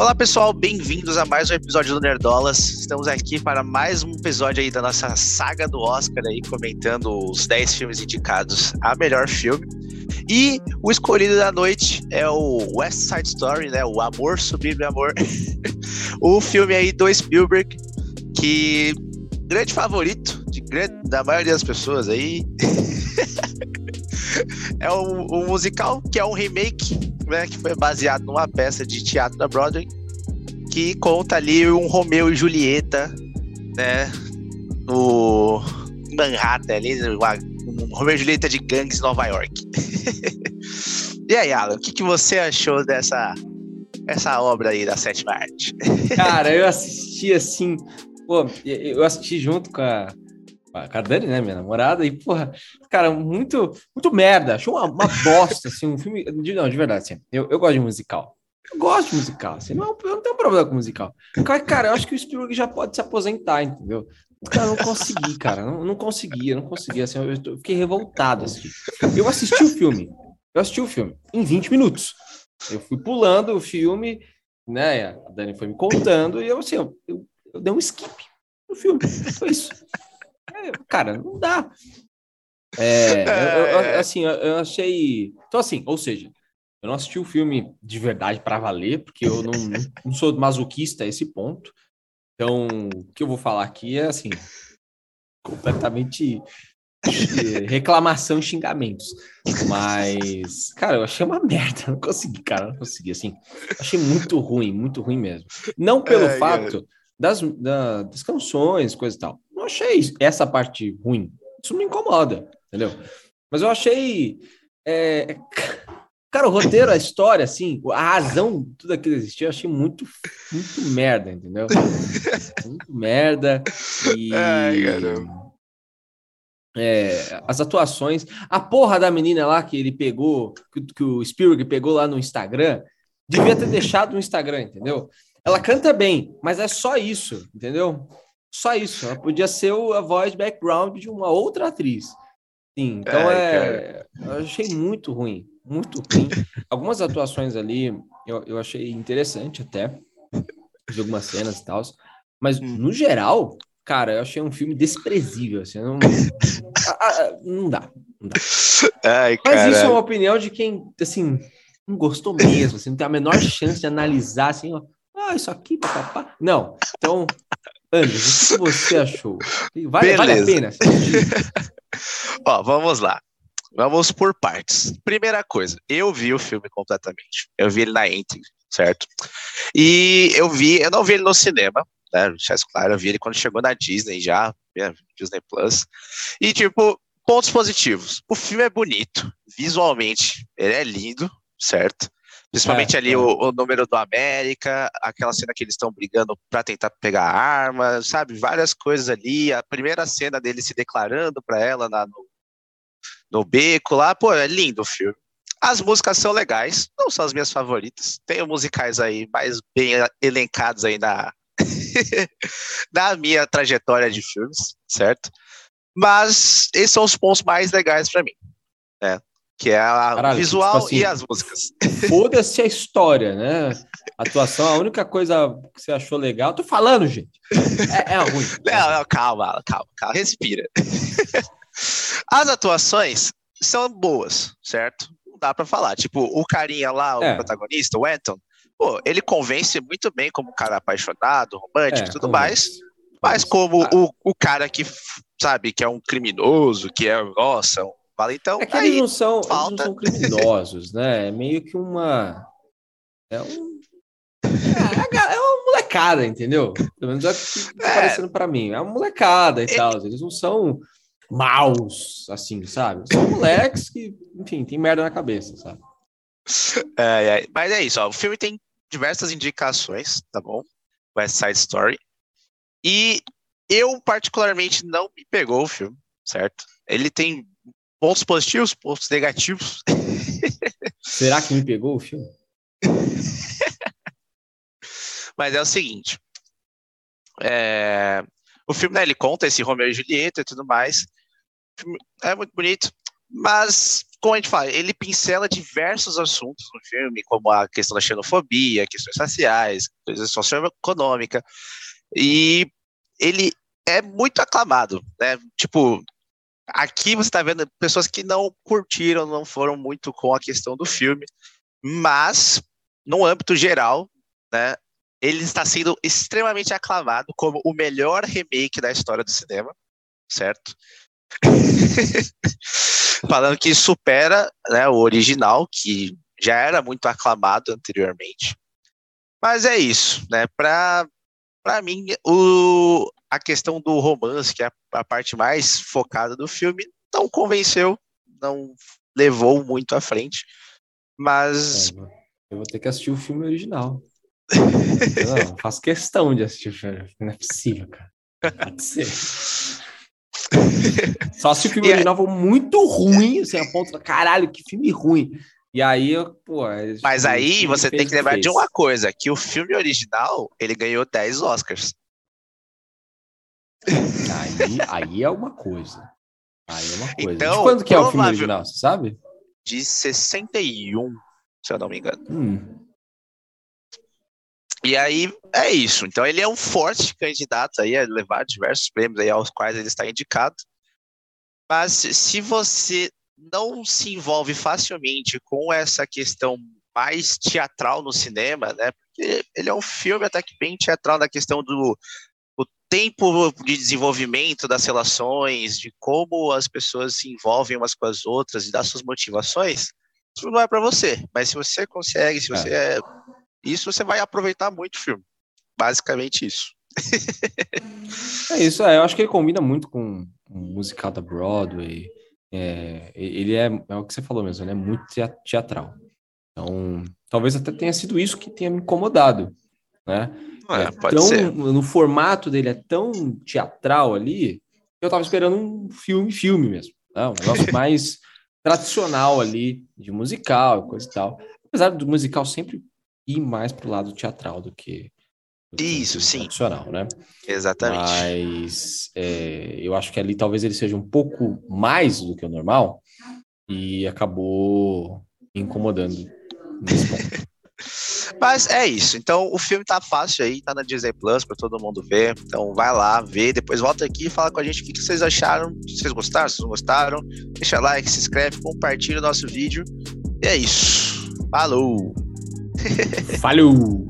Olá pessoal, bem-vindos a mais um episódio do Nerdolas. Estamos aqui para mais um episódio aí da nossa saga do Oscar aí, comentando os 10 filmes indicados a melhor filme. E o escolhido da noite é o West Side Story, né? O Amor Sublime Amor. o filme aí do Spielberg, que grande favorito de grande, da maioria das pessoas aí. é um, um, musical que é um remake, né, que foi baseado numa peça de teatro da Broadway, que conta ali um Romeu e Julieta, né, no Manhattan ali, uma, um Romeu e Julieta de gangues Nova York. e aí, Alan, o que, que você achou dessa essa obra aí da sétima arte? Cara, eu assisti assim, pô, eu assisti junto com a a Dani, né, minha namorada, e, porra, cara, muito, muito merda. Achou uma, uma bosta, assim, um filme. De, não, de verdade, assim, eu, eu gosto de musical. Eu gosto de musical, assim, não, eu não tenho problema com musical. Cara, eu acho que o Spielberg já pode se aposentar, entendeu? Cara, eu não consegui, cara, não, não conseguia, não conseguia, assim, eu, eu fiquei revoltado, assim. Eu assisti o filme, eu assisti o filme em 20 minutos. Eu fui pulando o filme, né, a Dani foi me contando, e eu, assim, eu, eu, eu dei um skip no filme, foi isso. É, cara, não dá. É, eu, eu, é. assim, eu achei. Então, assim, ou seja, eu não assisti o filme de verdade para valer, porque eu não, não sou masoquista a esse ponto. Então, o que eu vou falar aqui é assim, completamente reclamação e xingamentos. Mas, cara, eu achei uma merda. Não consegui, cara, não consegui. Assim, achei muito ruim, muito ruim mesmo. Não pelo é, fato das, da, das canções, coisa e tal não achei essa parte ruim. Isso me incomoda, entendeu? Mas eu achei. É... Cara, o roteiro, a história, assim, a razão, tudo aquilo existia, eu achei muito, muito merda, entendeu? muito merda. E. Ai, é, as atuações. A porra da menina lá que ele pegou, que, que o Spielberg pegou lá no Instagram, devia ter deixado no Instagram, entendeu? Ela canta bem, mas é só isso, entendeu? Só isso. Ela podia ser a voz background de uma outra atriz. Sim, então é. Eu achei muito ruim. Muito ruim. Algumas atuações ali eu, eu achei interessante até. De algumas cenas e tal. Mas, hum. no geral, cara, eu achei um filme desprezível. Assim, não, não dá. Não dá. Ai, Mas isso é uma opinião de quem, assim, não gostou mesmo, assim, não tem a menor chance de analisar, assim, ó, ah, isso aqui, papapá. Não. Então, Anderson, o que você achou? Vale, vale a pena Ó, vamos lá. Vamos por partes. Primeira coisa, eu vi o filme completamente. Eu vi ele na Entry, certo? E eu vi, eu não vi ele no cinema, né? Deixar isso claro, eu vi ele quando chegou na Disney já, né, Disney Plus. E, tipo, pontos positivos. O filme é bonito, visualmente, ele é lindo, certo? Principalmente é, ali é. O, o, número do América, aquela cena que eles estão brigando para tentar pegar a arma, sabe? Várias coisas ali. A primeira cena dele se declarando para ela na, no, no beco lá. Pô, é lindo o filme. As músicas são legais, não são as minhas favoritas. Tem musicais aí mais bem elencados aí na, na minha trajetória de filmes, certo? Mas esses são os pontos mais legais para mim. Né? Que é a Caralho, visual tipo assim, e as músicas. Foda-se a história, né? A atuação, a única coisa que você achou legal. Tô falando, gente. É, é ruim. Não, não, calma, calma, calma, respira. As atuações são boas, certo? Não dá para falar. Tipo, o carinha lá, o é. protagonista, o Anton, pô, ele convence muito bem como um cara apaixonado, romântico e é, tudo mais. Mas como ah. o, o cara que, sabe, que é um criminoso, que é, nossa, um fala. Então, é que eles, não são, eles não são criminosos, né? É meio que uma. É um. É, é uma molecada, entendeu? Pelo menos é o que tá é. parecendo para mim. É uma molecada e é. tal. Eles não são maus, assim, sabe? São moleques que, enfim, tem merda na cabeça, sabe? É, é, mas é isso, ó. O filme tem diversas indicações, tá bom? West Side Story. E eu, particularmente, não me pegou o filme, certo? Ele tem Pontos positivos, pontos negativos. Será que me pegou o filme? Mas é o seguinte. É, o filme, né, ele conta esse Romeo e Julieta e tudo mais. É muito bonito, mas como a gente fala, ele pincela diversos assuntos no filme, como a questão da xenofobia, questões raciais, questões socioeconômica, e ele é muito aclamado, né? Tipo, aqui você está vendo pessoas que não curtiram, não foram muito com a questão do filme, mas no âmbito geral, né, ele está sendo extremamente aclamado como o melhor remake da história do cinema, certo? Falando que supera né, o original, que já era muito aclamado anteriormente. Mas é isso, né? Para mim, o, a questão do romance, que é a, parte mais focada do filme, não convenceu, não levou muito à frente. Mas. É, eu vou ter que assistir o filme original. não, faço questão de assistir o filme. Não é possível, cara. Pode ser. Só se o filme original for muito ruim, assim, a ponto, caralho, que filme ruim. E aí, pô. Mas aí você tem que lembrar de uma coisa: que o filme original ele ganhou 10 Oscars. Aí, aí é uma coisa. Aí é uma coisa. Então, de quando que é o filme original, você sabe? De 61, se eu não me engano. Hum. E aí é isso. Então ele é um forte candidato aí a levar diversos prêmios aí aos quais ele está indicado. Mas se você não se envolve facilmente com essa questão mais teatral no cinema, né? Porque ele é um filme até que bem teatral na questão do tempo de desenvolvimento das relações, de como as pessoas se envolvem umas com as outras e das suas motivações. Isso não é para você, mas se você consegue, se você é. é isso você vai aproveitar muito o filme. Basicamente isso. é isso, é, eu acho que ele combina muito com o musical da Broadway. É, ele é, é o que você falou mesmo, ele é muito teatral. Então, talvez até tenha sido isso que tenha me incomodado, né? É, é tão, ser. No formato dele é tão teatral ali, eu tava esperando um filme, filme mesmo. Né? Um negócio mais tradicional ali, de musical, coisa e tal. Apesar do musical sempre ir mais pro lado teatral do que Isso, sim. Tradicional, né? Exatamente. Mas é, eu acho que ali talvez ele seja um pouco mais do que o normal e acabou incomodando nesse ponto. Mas é isso. Então o filme tá fácil aí, tá na Disney Plus para todo mundo ver. Então vai lá, vê, depois volta aqui e fala com a gente o que, que vocês acharam. Se vocês gostaram, se não gostaram. Deixa like, se inscreve, compartilha o nosso vídeo. E é isso. Falou! Falou!